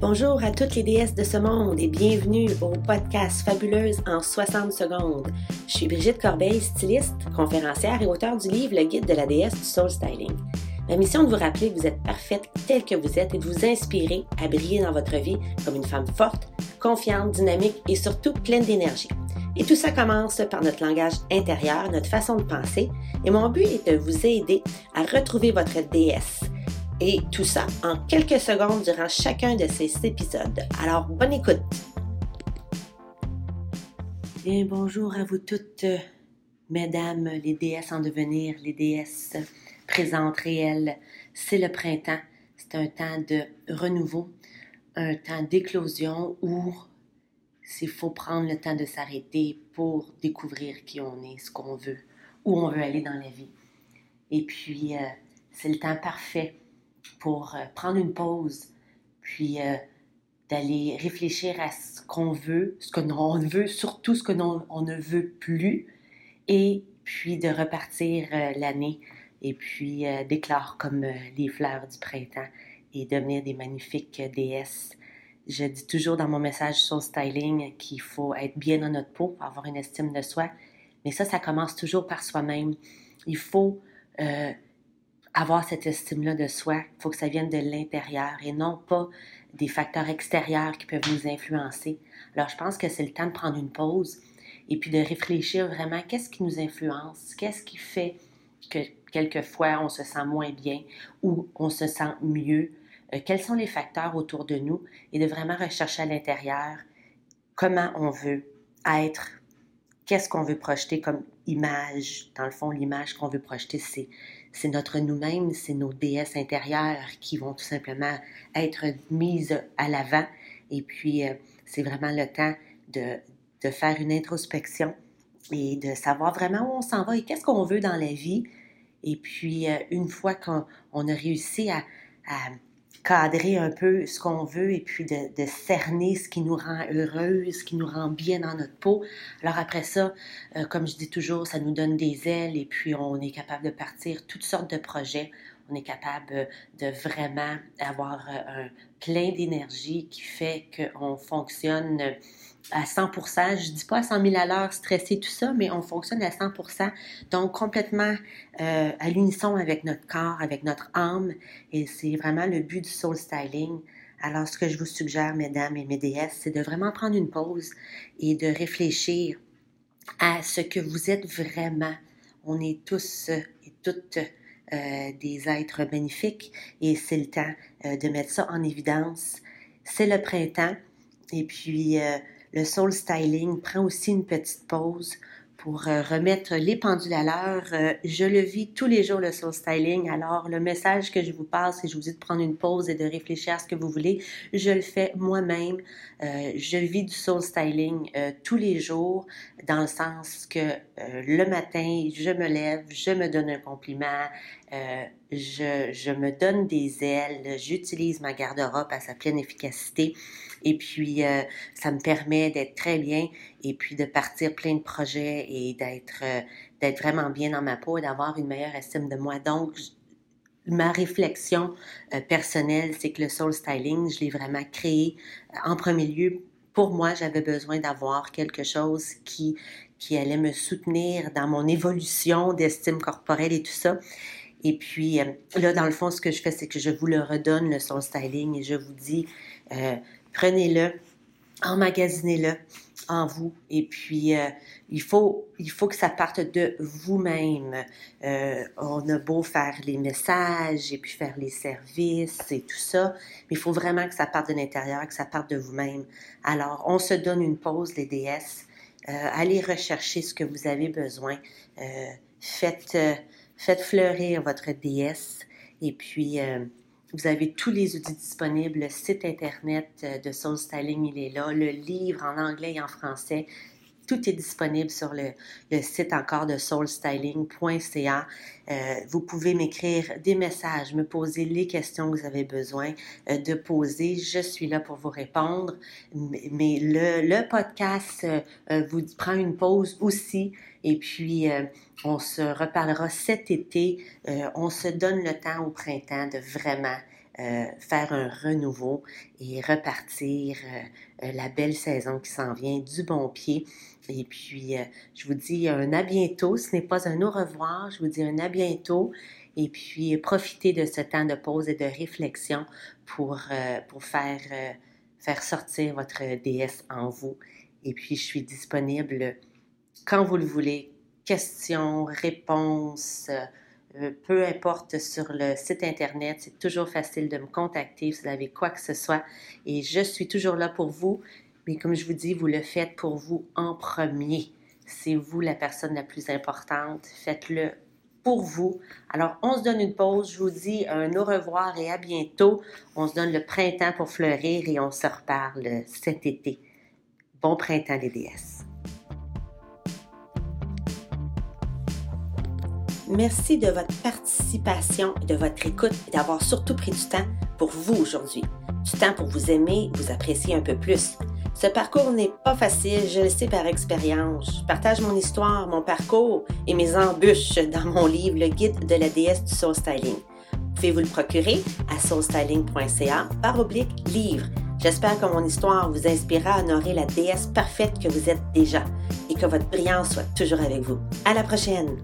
Bonjour à toutes les déesses de ce monde et bienvenue au podcast Fabuleuse en 60 secondes. Je suis Brigitte Corbeil, styliste, conférencière et auteure du livre Le guide de la déesse du soul styling. Ma mission de vous rappeler que vous êtes parfaite telle que vous êtes et de vous inspirer à briller dans votre vie comme une femme forte, confiante, dynamique et surtout pleine d'énergie. Et tout ça commence par notre langage intérieur, notre façon de penser. Et mon but est de vous aider à retrouver votre déesse et tout ça en quelques secondes durant chacun de ces épisodes. Alors, bonne écoute! Bien, bonjour à vous toutes, mesdames, les déesses en devenir, les déesses présentes, réelles. C'est le printemps, c'est un temps de renouveau, un temps d'éclosion où il faut prendre le temps de s'arrêter pour découvrir qui on est, ce qu'on veut, où on veut aller dans la vie. Et puis, euh, c'est le temps parfait pour euh, prendre une pause, puis euh, d'aller réfléchir à ce qu'on veut, ce que l'on veut, surtout ce que on ne veut plus, et puis de repartir euh, l'année et puis d'éclore comme les fleurs du printemps et devenir des magnifiques déesses. Je dis toujours dans mon message sur styling qu'il faut être bien dans notre peau, avoir une estime de soi, mais ça, ça commence toujours par soi-même. Il faut avoir cette estime-là de soi, il faut que ça vienne de l'intérieur et non pas des facteurs extérieurs qui peuvent nous influencer. Alors, je pense que c'est le temps de prendre une pause et puis de réfléchir vraiment qu'est-ce qui nous influence, qu'est-ce qui fait que quelquefois on se sent moins bien ou on se sent mieux, euh, quels sont les facteurs autour de nous et de vraiment rechercher à l'intérieur comment on veut être, qu'est-ce qu'on veut projeter comme image. Dans le fond, l'image qu'on veut projeter, c'est c'est notre nous-mêmes, c'est nos déesses intérieures qui vont tout simplement être mises à l'avant. Et puis, euh, c'est vraiment le temps de, faire une introspection et de savoir vraiment où on s'en va et qu'est-ce qu'on veut dans la vie. Et puis, euh, une fois qu'on a réussi à cadrer un peu ce qu'on veut et puis de, cerner ce qui nous rend heureux, ce qui nous rend bien dans notre peau. Alors après ça, euh, comme je dis toujours, ça nous donne des ailes et puis on est capable de partir toutes sortes de projets. On est capable de vraiment avoir euh, un plein d'énergie qui fait qu'on fonctionne à 100% Je dis pas à 100 000 à l'heure, stressé, tout ça, mais on fonctionne à 100% Donc, complètement euh, à l'unisson avec notre corps, avec notre âme. Et c'est vraiment le but du soul styling. Alors, ce que je vous suggère, mesdames et mes déesses, c'est de vraiment prendre une pause et de réfléchir à ce que vous êtes vraiment. On est tous et toutes euh, des êtres magnifiques et c'est le temps euh, de mettre ça en évidence. C'est le printemps et puis le soul styling prend aussi une petite pause pour euh, remettre les pendules à l'heure. Euh, je le vis tous les jours, le soul styling. Alors, le message que je vous passe, c'est je vous dis de prendre une pause et de réfléchir à ce que vous voulez. Je le fais moi-même. Euh, je vis du soul styling tous les jours, dans le sens que le matin, je me lève, je me donne un compliment, je, je me donne des ailes, j'utilise ma garde-robe à sa pleine efficacité. Et puis, euh, ça me permet d'être très bien et puis de partir plein de projets et d'être euh, d'être vraiment bien dans ma peau et d'avoir une meilleure estime de moi. Donc, ma réflexion euh, personnelle, c'est que le soul styling, je l'ai vraiment créé en premier lieu. Pour moi, j'avais besoin d'avoir quelque chose qui, qui allait me soutenir dans mon évolution d'estime corporelle et tout ça. Et puis, là, dans le fond, ce que je fais, c'est que je vous le redonne, le soul styling, et je vous dis, prenez-le, emmagasinez-le en vous. Et puis, euh, il, faut, il faut que ça parte de vous-même. Euh, on a beau faire les messages et puis faire les services et tout ça, mais il faut vraiment que ça parte de l'intérieur, que ça parte de vous-même. Alors, on se donne une pause, les déesses. Euh, allez rechercher ce que vous avez besoin. faites, faites fleurir votre déesse. Et puis, vous avez tous les outils disponibles, le site internet euh, de Soul Styling, il est là, le livre en anglais et en français. Tout est disponible sur le, site encore de soulstyling.ca. Euh, vous pouvez m'écrire des messages, me poser les questions que vous avez besoin euh, de poser. Je suis là pour vous répondre. Mais le, le podcast vous prend une pause aussi. Et puis, on se reparlera cet été. on se donne le temps au printemps de vraiment euh, faire un renouveau et repartir euh, la belle saison qui s'en vient du bon pied. Et puis, je vous dis un à bientôt. Ce n'est pas un au revoir, je vous dis un à bientôt. Et puis, profitez de ce temps de pause et de réflexion pour, pour faire, faire sortir votre déesse en vous. Et puis, je suis disponible quand vous le voulez. Questions, réponses, euh, peu importe sur le site Internet, c'est toujours facile de me contacter si vous avez quoi que ce soit. Et je suis toujours là pour vous. Mais comme je vous dis, vous le faites pour vous en premier. C'est vous la personne la plus importante. Faites-le pour vous. Alors, on se donne une pause. Je vous dis un au revoir et à bientôt. On se donne le printemps pour fleurir et on se reparle cet été. Bon printemps les déesses. Merci de votre participation et de votre écoute et d'avoir surtout pris du temps pour vous aujourd'hui. Du temps pour vous aimer, vous apprécier un peu plus. Ce parcours n'est pas facile, je le sais par expérience. Je partage mon histoire, mon parcours et mes embûches dans mon livre Le guide de la déesse du soul styling. Vous pouvez vous le procurer à soulstyling.ca par oblique livre. J'espère que mon histoire vous inspirera à honorer la déesse parfaite que vous êtes déjà et que votre brillance soit toujours avec vous. À la prochaine!